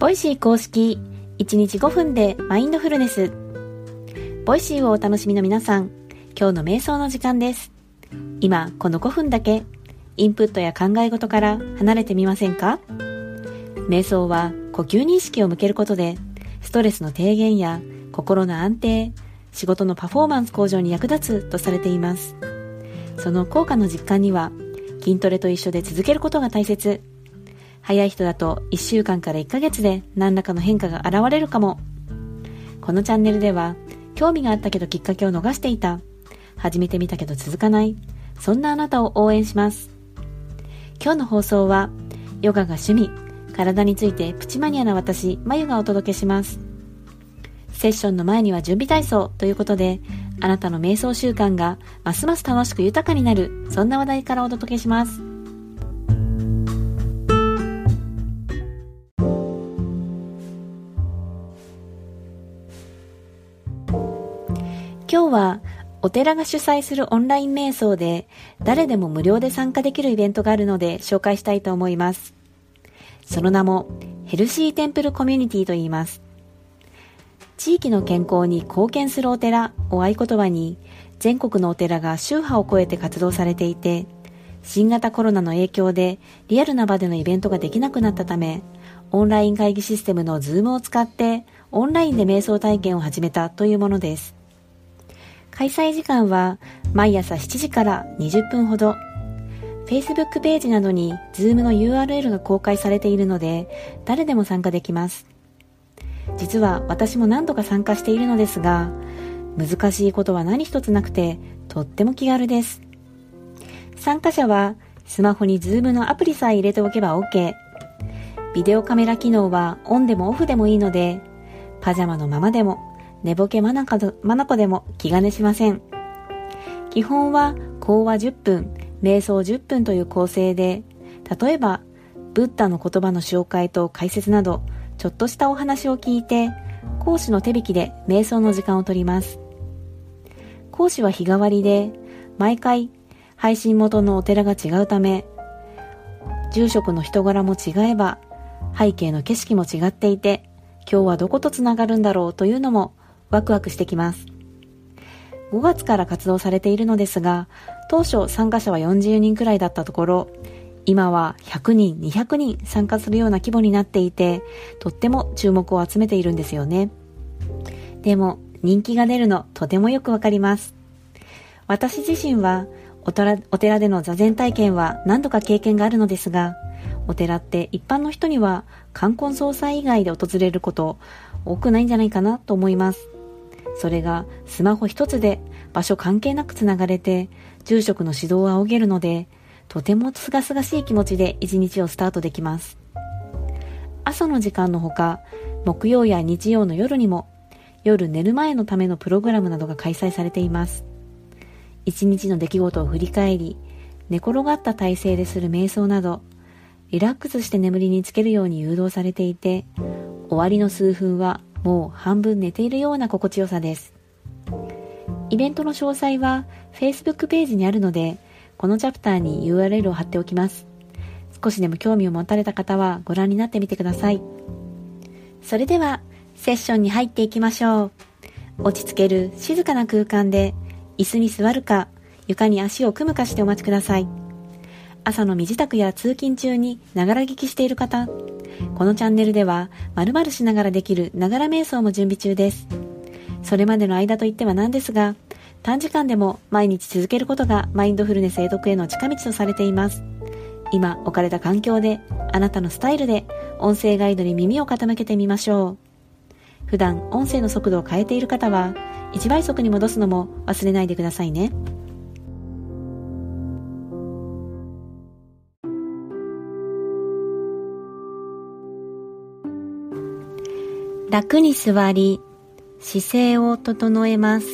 Voicy 公式1日5分でマインドフルネス。 Voicy をお楽しみの皆さん今日の瞑想の時間です。今この5分だけインプットや考え事から離れてみませんか？瞑想は呼吸に意識を向けることでストレスの低減や心の安定仕事のパフォーマンス向上に役立つとされています。その効果の実感には筋トレと一緒で続けることが大切。早い人だと1週間から1ヶ月で何らかの変化が現れるかも。このチャンネルでは、興味があったけどきっかけを逃していた、始めてみたけど続かない、そんなあなたを応援します。今日の放送は、ヨガが趣味、体についてプチマニアな私、まゆがお届けします。セッションの前には準備体操ということで、あなたの瞑想習慣がますます楽しく豊かになる、そんな話題からお届けします。今日はお寺が主催するオンライン瞑想で誰でも無料で参加できるイベントがあるので紹介したいと思います。その名もヘルシーテンプルコミュニティと言います。地域の健康に貢献するお寺を合言葉に全国のお寺が宗派を超えて活動されていて新型コロナの影響でリアルな場でのイベントができなくなったためオンライン会議システムの Zoom を使ってオンラインで瞑想体験を始めたというものです。開催時間は毎朝7時から20分ほど。Facebook ページなどに Zoom の URL が公開されているので誰でも参加できます。実は私も何度か参加しているのですが難しいことは何一つなくてとっても気軽です。参加者はスマホに Zoom のアプリさえ入れておけば OK ビデオカメラ機能はオンでもオフでもいいのでパジャマのままでも寝ぼけまなかまなこでも気兼ねしません。基本は講話10分、瞑想10分という構成で、例えば、ブッダの言葉の紹介と解説など、ちょっとしたお話を聞いて、講師の手引きで瞑想の時間をとります。講師は日替わりで、毎回配信元のお寺が違うため、住職の人柄も違えば、背景の景色も違っていて、今日はどことつながるんだろうというのもワクワクしてきます。5月から活動されているのですが、当初参加者は40人くらいだったところ、今は100人、200人参加するような規模になっていて、とっても注目を集めているんですよね。でも、人気が出るのとてもよくわかります。私自身はお寺での座禅体験は何度か経験があるのですが、お寺って一般の人には冠婚葬祭以外で訪れること多くないんじゃないかなと思います。それがスマホ一つで場所関係なくつながれて、住職の指導を仰げるので、とても清々しい気持ちで一日をスタートできます。朝の時間のほか、木曜や日曜の夜にも、夜寝る前のためのプログラムなどが開催されています。一日の出来事を振り返り、寝転がった体勢でする瞑想など、リラックスして眠りにつけるように誘導されていて、終わりの数分はもう半分寝ているような心地よさです。イベントの詳細は Facebook ページにあるので、このチャプターに URL を貼っておきます。少しでも興味を持たれた方はご覧になってみてください。それでは、セッションに入っていきましょう。落ち着ける静かな空間で、椅子に座るか、床に足を組むかしてお待ちください。朝の身支度や通勤中にながら聞きしている方、このチャンネルでは、〇〇しながらできるながら瞑想も準備中です。それまでの間といってはなんですが、短時間でも毎日続けることがマインドフルネス永読への近道とされています。今置かれた環境で、あなたのスタイルで音声ガイドに耳を傾けてみましょう。普段音声の速度を変えている方は、1倍速に戻すのも忘れないでくださいね。楽に座り、姿勢を整えます。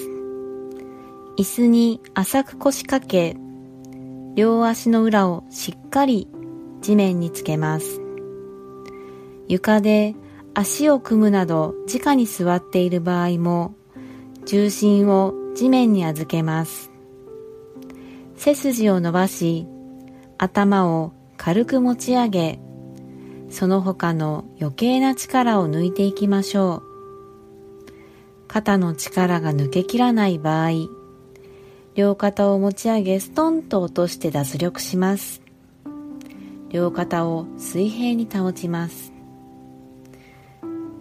椅子に浅く腰掛け、両足の裏をしっかり地面につけます。床で足を組むなど直に座っている場合も、重心を地面に預けます。背筋を伸ばし、頭を軽く持ち上げ、その他の余計な力を抜いていきましょう。肩の力が抜けきらない場合両肩を持ち上げストンと落として脱力します。両肩を水平に保ちます。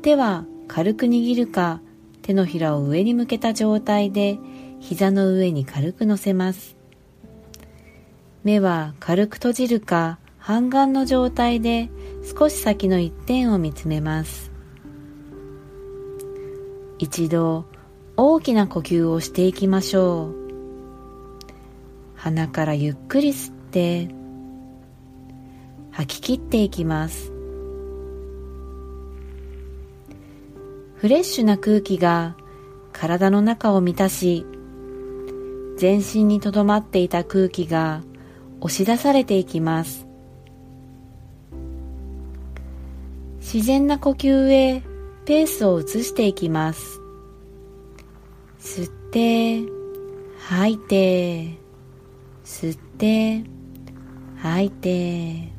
手は軽く握るか手のひらを上に向けた状態で膝の上に軽く乗せます。目は軽く閉じるか半眼の状態で少し先の一点を見つめます。一度大きな呼吸をしていきましょう。鼻からゆっくり吸って吐き切っていきます。フレッシュな空気が体の中を満たし全身にとどまっていた空気が押し出されていきます。自然な呼吸へペースを移していきます。吸って吐いて吸って吐いて。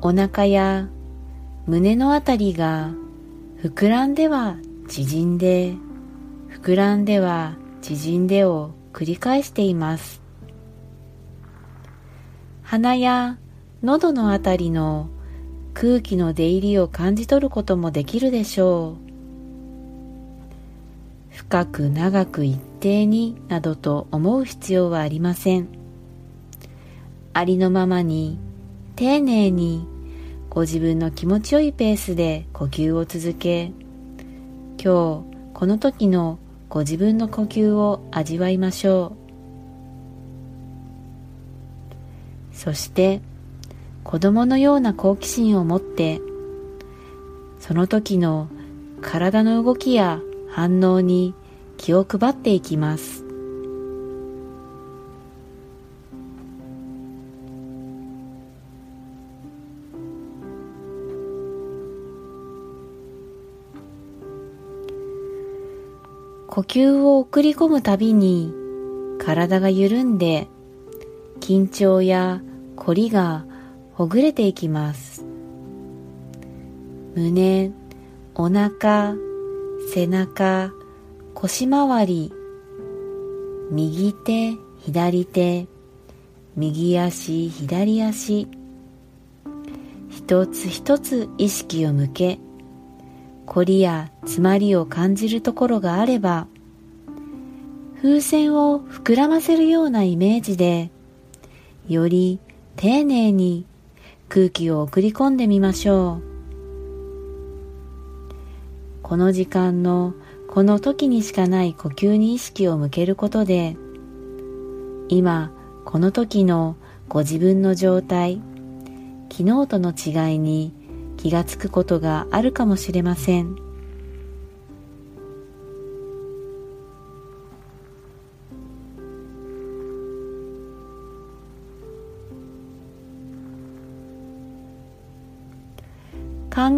お腹や胸のあたりが膨らんでは縮んで膨らんでは縮んでを繰り返しています。鼻や喉のあたりの空気の出入りを感じ取ることもできるでしょう。深く長く一定になどと思う必要はありません。ありのままに丁寧にご自分の気持ちよいペースで呼吸を続け今日この時のご自分の呼吸を味わいましょう。そして子供のような好奇心を持ってその時の体の動きや反応に気を配っていきます。呼吸を送り込むたびに体が緩んで緊張や凝りがほぐれていきます。胸お腹背中腰回り。右手左手。右足左足。一つ一つ意識を向け。凝りや詰まりを感じるところがあれば風船を膨らませるようなイメージでより丁寧に空気を送り込んでみましょう。この時間のこの時にしかない呼吸に意識を向けることで今この時のご自分の状態昨日との違いに気がつくことがあるかもしれません。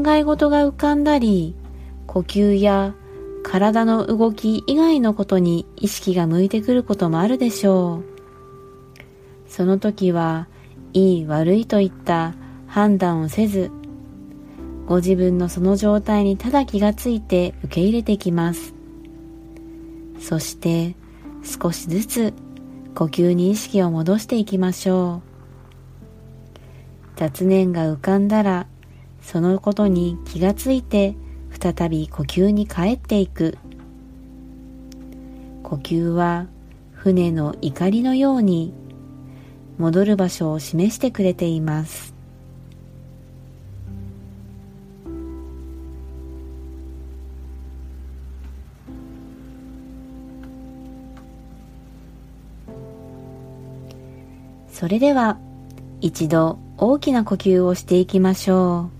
考え事が浮かんだり呼吸や体の動き以外のことに意識が向いてくることもあるでしょう。その時はいい悪いといった判断をせずご自分のその状態にただ気がついて受け入れてきます。そして少しずつ呼吸に意識を戻していきましょう。雑念が浮かんだらそのことに気がついて再び呼吸に帰っていく。呼吸は船の怒りのように戻る場所を示してくれています。それでは一度大きな呼吸をしていきましょう。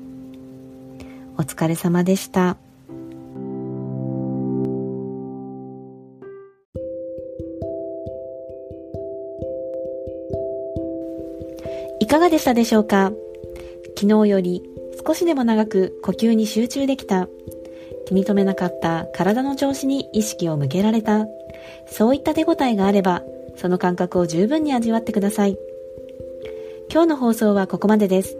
お疲れ様でした。いかがでしたでしょうか？昨日より少しでも長く呼吸に集中できた。気に留めなかった体の調子に意識を向けられた。そういった手応えがあれば、その感覚を十分に味わってください。今日の放送はここまでです。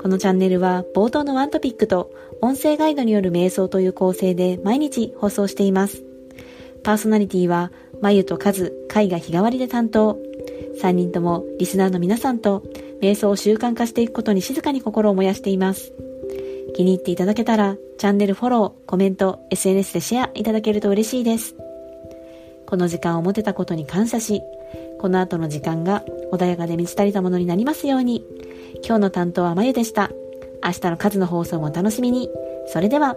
このチャンネルは冒頭のワントピックと音声ガイドによる瞑想という構成で毎日放送しています。パーソナリティは、まゆとかず、かいが日替わりで担当。3人ともリスナーの皆さんと瞑想を習慣化していくことに静かに心を燃やしています。気に入っていただけたら、チャンネルフォロー、コメント、SNS でシェアいただけると嬉しいです。この時間を持てたことに感謝し、この後の時間が穏やかで満ち足りたものになりますように。今日の担当はまゆでした。明日の数の放送もお楽しみに。それでは。